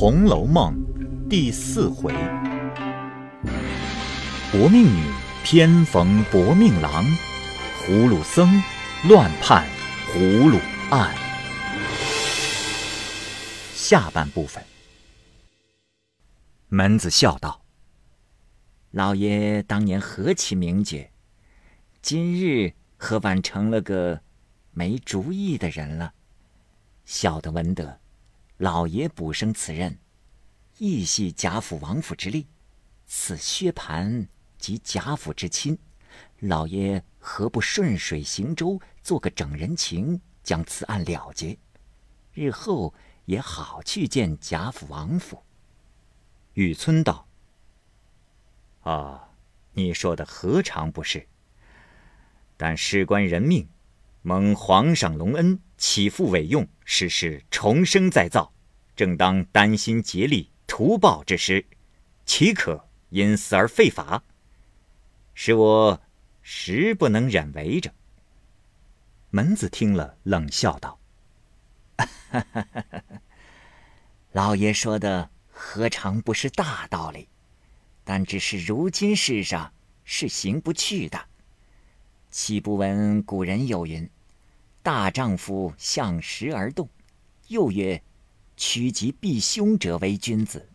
红楼梦》第四回：薄命女偏逢薄命郎，葫芦僧乱判葫芦案。下半部分，门子笑道：“老爷当年何其名绝，今日何晚成了个没主意的人了？”小的闻得。老爷补升此任，亦系贾府王府之力。此薛蟠即贾府之亲，老爷何不顺水行舟，做个整人情，将此案了结？日后也好去见贾府王府。雨村道：“啊，你说的何尝不是？但事关人命。”蒙皇上隆恩，起复委用，使事重生再造，正当担心竭力图报之时，岂可因死而废法？使我实不能忍为着。门子听了，冷笑道：“ 老爷说的何尝不是大道理？但只是如今世上是行不去的。”岂不闻古人有云：“大丈夫向时而动。”又曰：“趋吉避凶者为君子。”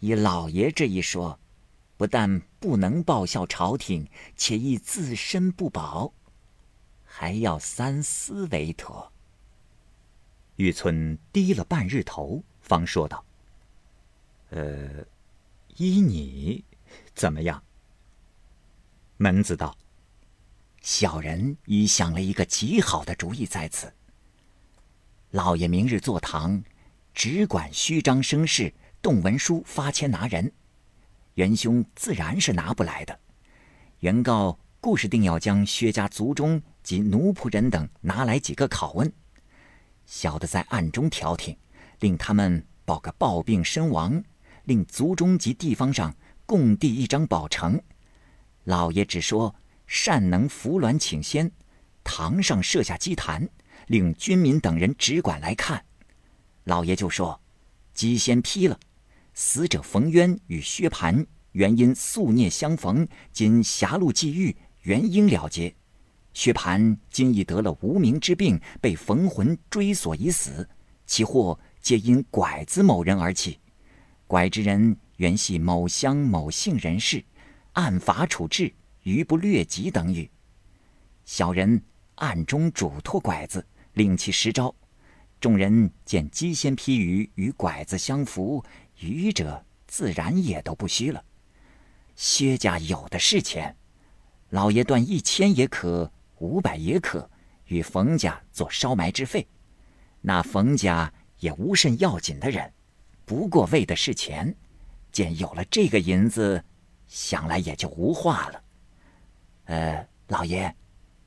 以老爷这一说，不但不能报效朝廷，且亦自身不保，还要三思为妥。玉村低了半日头，方说道：“呃，依你怎么样？”门子道。小人已想了一个极好的主意，在此。老爷明日坐堂，只管虚张声势，动文书发签拿人，元凶自然是拿不来的。原告故是定要将薛家族中及奴仆人等拿来几个拷问，小的在暗中调停，令他们报个暴病身亡，令族中及地方上共递一张保呈。老爷只说。善能扶鸾请仙，堂上设下祭坛，令军民等人只管来看。老爷就说：“鸡仙批了，死者冯渊与薛蟠原因宿孽相逢，今狭路际遇，原应了结。薛蟠今已得了无名之病，被冯魂追索已死，其祸皆因拐子某人而起。拐之人原系某乡某姓人士，按法处置。”余不略及等语。小人暗中嘱托拐子，令其实招。众人见鸡先批鱼与拐子相符，愚者自然也都不虚了。薛家有的是钱，老爷断一千也可，五百也可，与冯家做烧埋之费。那冯家也无甚要紧的人，不过为的是钱。见有了这个银子，想来也就无话了。呃，老爷，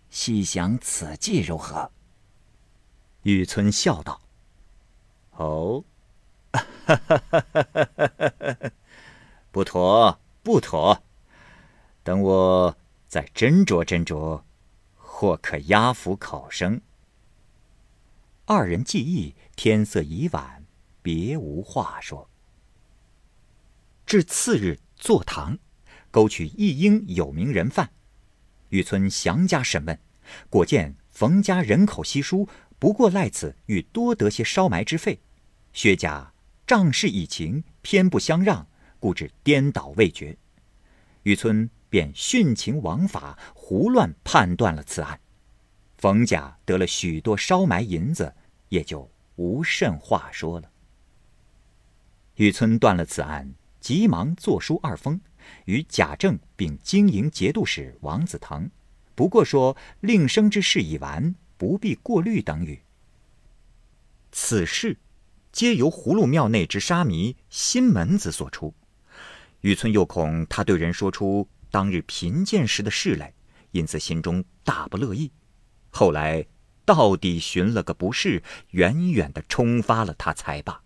细想此计如何？雨村笑道：“哦，不妥，不妥。等我再斟酌斟酌，或可压服考生。”二人计议，天色已晚，别无话说。至次日坐堂，勾取一应有名人犯。雨村详加审问，果见冯家人口稀疏，不过赖此欲多得些烧埋之费。薛家仗势以情，偏不相让，故致颠倒未决。雨村便徇情枉法，胡乱判断了此案。冯家得了许多烧埋银子，也就无甚话说了。雨村断了此案，急忙作书二封。与贾政并经营节度使王子腾，不过说令生之事已完，不必过虑等语。此事皆由葫芦庙内之沙弥新门子所出。玉村又恐他对人说出当日贫贱时的事来，因此心中大不乐意。后来到底寻了个不是，远远的冲发了他才罢。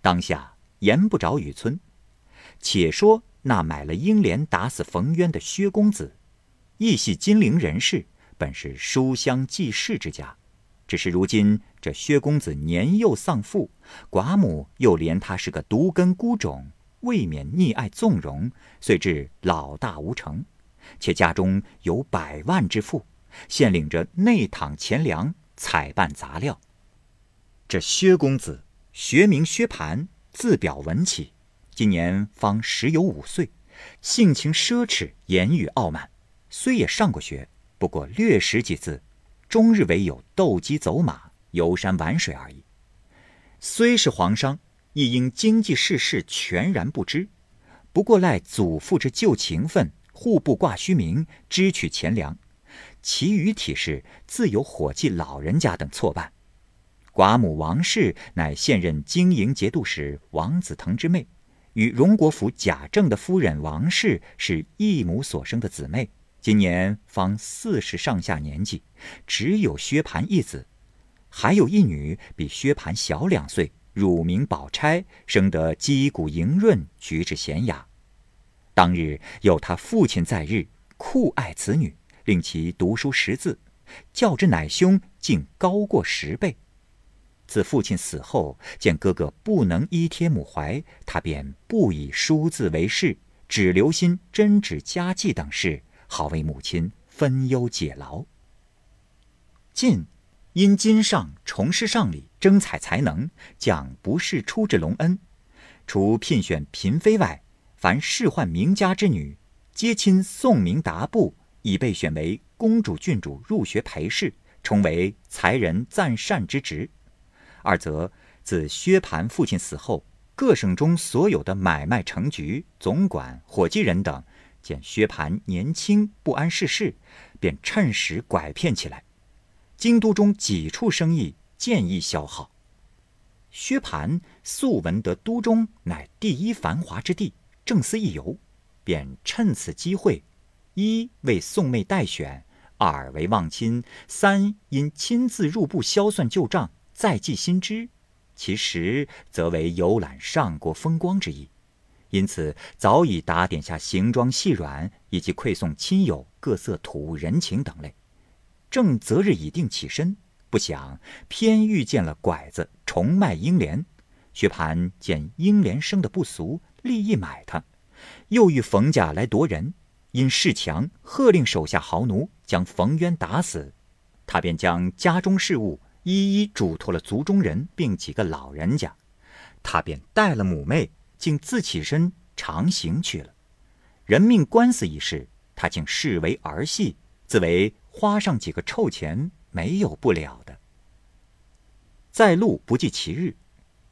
当下言不着雨村。且说那买了英莲打死冯渊的薛公子，亦系金陵人士，本是书香济世之家，只是如今这薛公子年幼丧父，寡母又怜他是个独根孤种，未免溺爱纵容，遂至老大无成。且家中有百万之富，现领着内躺钱粮，采办杂料。这薛公子学名薛蟠，字表文起，今年方十有五岁，性情奢侈，言语傲慢。虽也上过学，不过略识几字，终日唯有斗鸡走马、游山玩水而已。虽是皇商，亦因经济世事全然不知，不过赖祖父之旧情分。户部挂虚名，支取钱粮，其余体事自有伙计老人家等错办。寡母王氏乃现任经营节度使王子腾之妹，与荣国府贾政的夫人王氏是异母所生的姊妹，今年方四十上下年纪，只有薛蟠一子，还有一女比薛蟠小两岁，乳名宝钗，生得肌骨莹润，举止娴雅。当日有他父亲在日，酷爱此女，令其读书识字，较之乃兄竟高过十倍。自父亲死后，见哥哥不能依贴母怀，他便不以书字为事，只留心针纸家计等事，好为母亲分忧解劳。晋因金上重施上礼，征采才能，将不世出之隆恩，除聘选嫔妃外。凡仕宦名家之女，皆亲宋明达部，已被选为公主、郡主入学陪侍，充为才人赞善之职。二则自薛蟠父亲死后，各省中所有的买卖成局、总管、伙计人等，见薛蟠年轻不谙世事，便趁时拐骗起来。京都中几处生意渐易消耗。薛蟠素闻得都中乃第一繁华之地。正思一游，便趁此机会，一为宋妹代选，二为望亲，三因亲自入部销算旧账，再记新知。其实则为游览上国风光之意。因此早已打点下行装细软，以及馈送亲友各色土物人情等类。正择日已定起身，不想偏遇见了拐子重卖英莲。薛蟠见英莲生的不俗。立意买他，又遇冯家来夺人，因势强，喝令手下豪奴将冯渊打死。他便将家中事务一一嘱托了族中人，并几个老人家。他便带了母妹，竟自起身长行去了。人命官司一事，他竟视为儿戏，自为花上几个臭钱没有不了的。在路不计其日，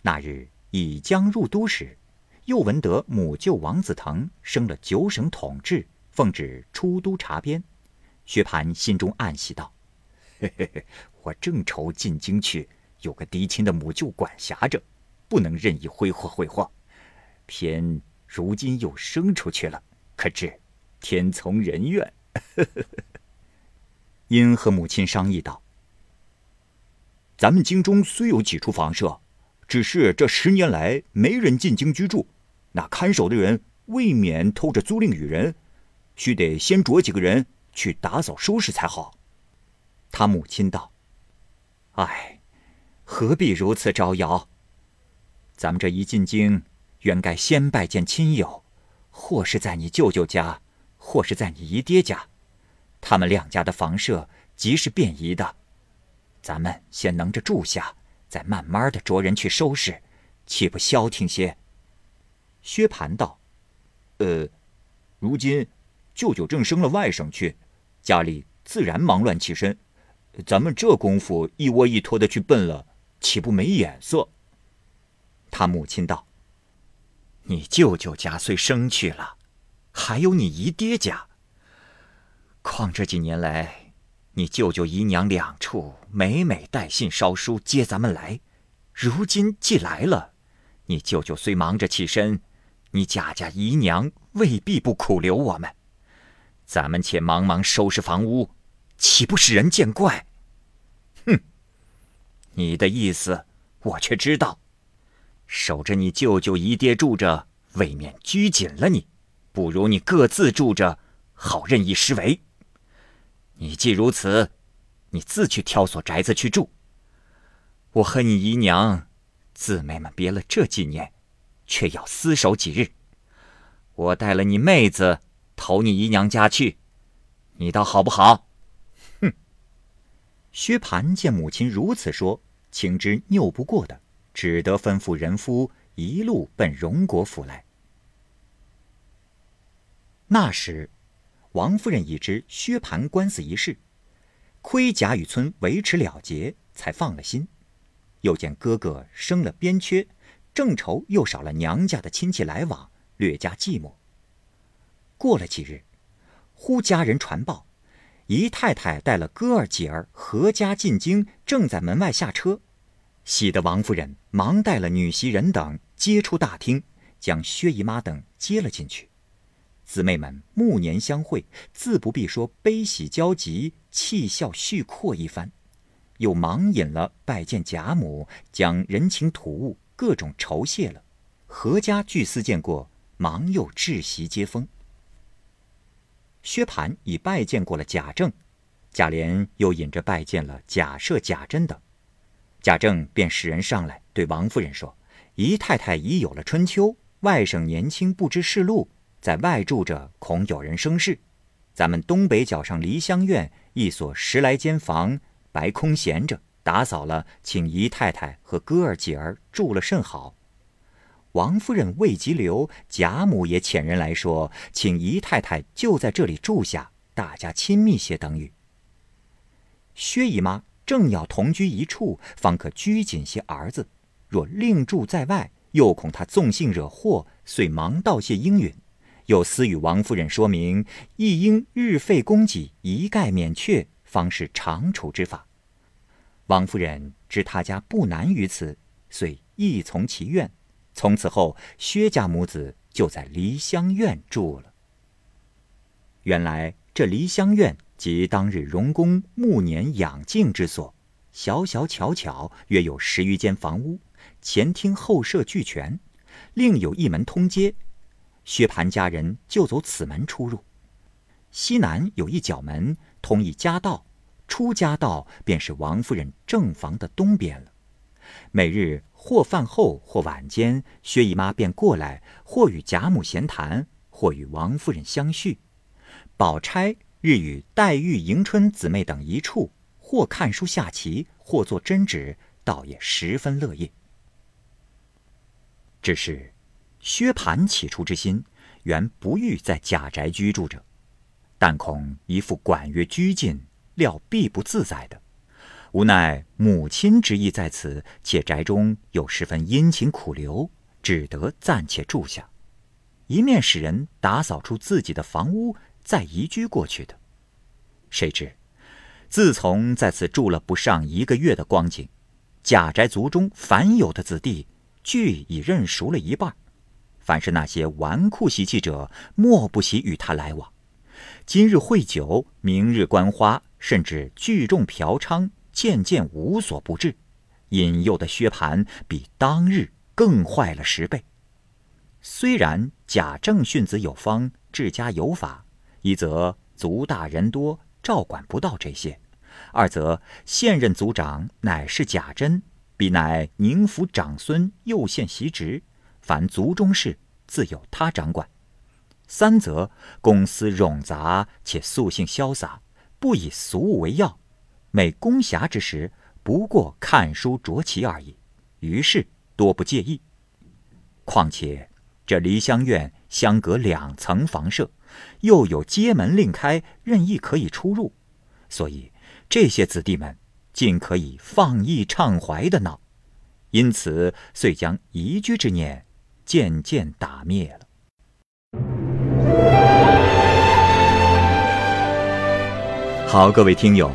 那日已将入都时。又闻得母舅王子腾升了九省统治，奉旨出都查边。薛蟠心中暗喜道：“嘿嘿嘿，我正愁进京去，有个嫡亲的母舅管辖着，不能任意挥霍挥霍。偏如今又生出去了，可知天从人愿。”因和母亲商议道：“咱们京中虽有几处房舍。”只是这十年来没人进京居住，那看守的人未免偷着租赁与人，须得先着几个人去打扫收拾才好。他母亲道：“唉，何必如此招摇？咱们这一进京，原该先拜见亲友，或是在你舅舅家，或是在你姨爹家，他们两家的房舍极是便宜的，咱们先能着住下。”再慢慢的着人去收拾，岂不消停些？薛蟠道：“呃，如今舅舅正升了外甥去，家里自然忙乱起身。咱们这功夫一窝一拖的去奔了，岂不没眼色？”他母亲道：“你舅舅家虽生去了，还有你姨爹家。况这几年来……”你舅舅姨娘两处每每带信捎书接咱们来，如今既来了，你舅舅虽忙着起身，你贾家姨娘未必不苦留我们。咱们且忙忙收拾房屋，岂不使人见怪？哼！你的意思我却知道，守着你舅舅姨爹住着，未免拘谨了你，不如你各自住着，好任意施为。你既如此，你自去挑所宅子去住，我和你姨娘姊妹们别了这几年，却要厮守几日。我带了你妹子投你姨娘家去，你倒好不好？薛蟠见母亲如此说，情知拗不过的，只得吩咐人夫一路奔荣国府来。那时，王夫人已知薛蟠官司一事，亏贾雨村维持了结，才放了心。又见哥哥生了边缺，正愁又少了娘家的亲戚来往，略加寂寞。过了几日，忽家人传报，姨太太带了哥儿姐儿合家进京，正在门外下车。喜得王夫人忙带了女袭人等接出大厅，将薛姨妈等接了进去。姊妹们暮年相会，自不必说悲喜交集，气笑叙阔一番。又忙引了拜见贾母，将人情土物各种酬谢了。何家俱思见过，忙又置席接风。薛蟠已拜见过了贾政，贾琏又引着拜见了贾赦、贾珍等。贾政便使人上来对王夫人说：“姨太太已有了春秋，外甥年轻不知世路，在外住着，恐有人生事。咱们东北角上梨香院一所十来间房。”白空闲着，打扫了，请姨太太和哥儿姐儿住了甚好。王夫人未及留，贾母也遣人来说，请姨太太就在这里住下，大家亲密些等语。薛姨妈正要同居一处，方可拘谨些儿子；若另住在外，又恐他纵性惹祸，遂忙道谢应允。又私与王夫人说明，亦应日费供给，一概免却。方是长处之法。王夫人知他家不难于此，遂亦从其愿。从此后，薛家母子就在梨香院住了。原来这梨香院即当日荣公暮年养静之所，小小巧巧，约有十余间房屋，前厅后舍俱全，另有一门通街，薛蟠家人就走此门出入。西南有一角门。通一家道，出家道便是王夫人正房的东边了。每日或饭后或晚间，薛姨妈便过来，或与贾母闲谈，或与王夫人相叙。宝钗日与黛玉、迎春姊妹等一处，或看书下棋，或做针纸，倒也十分乐意。只是薛蟠起初之心，原不欲在贾宅居住着。但恐一副管约拘禁，料必不自在的。无奈母亲之意在此，且宅中又十分殷勤苦留，只得暂且住下。一面使人打扫出自己的房屋，再移居过去的。谁知，自从在此住了不上一个月的光景，贾宅族中凡有的子弟，俱已认熟了一半。凡是那些纨绔习气者，莫不喜与他来往。今日会酒，明日观花，甚至聚众嫖娼，渐渐无所不至，引诱的薛蟠比当日更坏了十倍。虽然贾政训子有方，治家有法，一则族大人多，照管不到这些；二则现任族长乃是贾珍，必乃宁府长孙，又现袭职，凡族中事自有他掌管。三则公司冗杂，且素性潇洒，不以俗物为要。每公暇之时，不过看书酌棋而已，于是多不介意。况且这梨香院相隔两层房舍，又有街门另开，任意可以出入，所以这些子弟们尽可以放逸畅怀的闹，因此遂将移居之念渐渐打灭了。好，各位听友，